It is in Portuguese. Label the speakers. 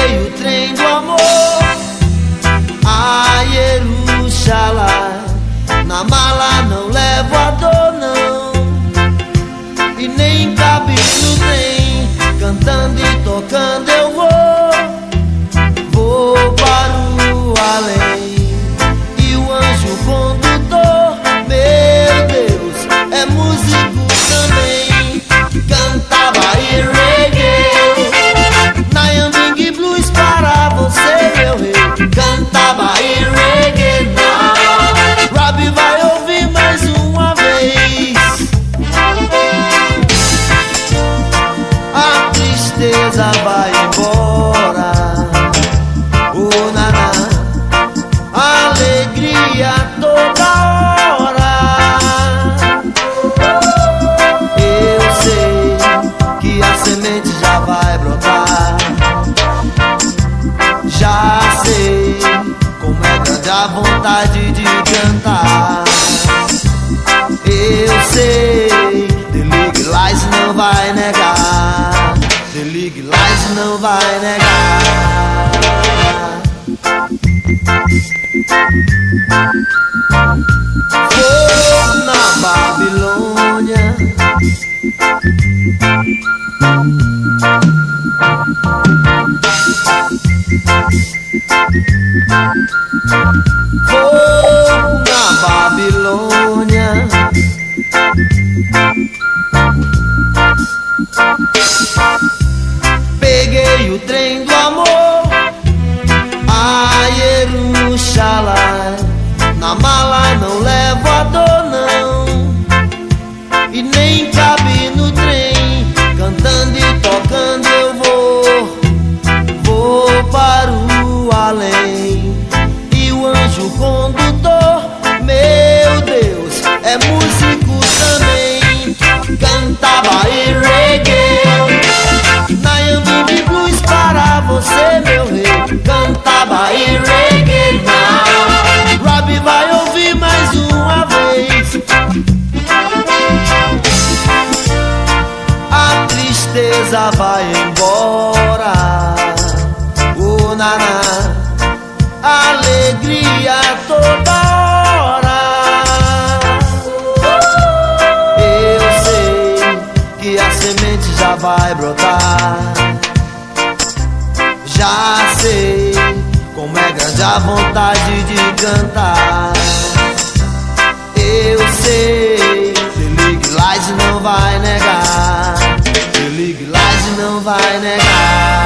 Speaker 1: veio o trem do amor a Jerusalém. Na mala não levo a dor, não, e nem cabe no trem. Semente já vai brotar. Já sei como é grande a vontade de cantar. Eu sei, The League Lies não vai negar. The League Lies não vai negar. Fogo na Babilônia. Peguei o trem do amor a Jerusalém. Na mala não levo a dor, não. E nem cabe no trem. Cantando você, meu rei. Cantava e reggae now. Robbie vai ouvir mais uma vez. A tristeza vai embora. O naná, alegria toda hora. Eu sei que a semente já vai brotar. Já sei como é grande a vontade de cantar. Eu sei, The League Lies não vai negar. The League Lies não vai negar.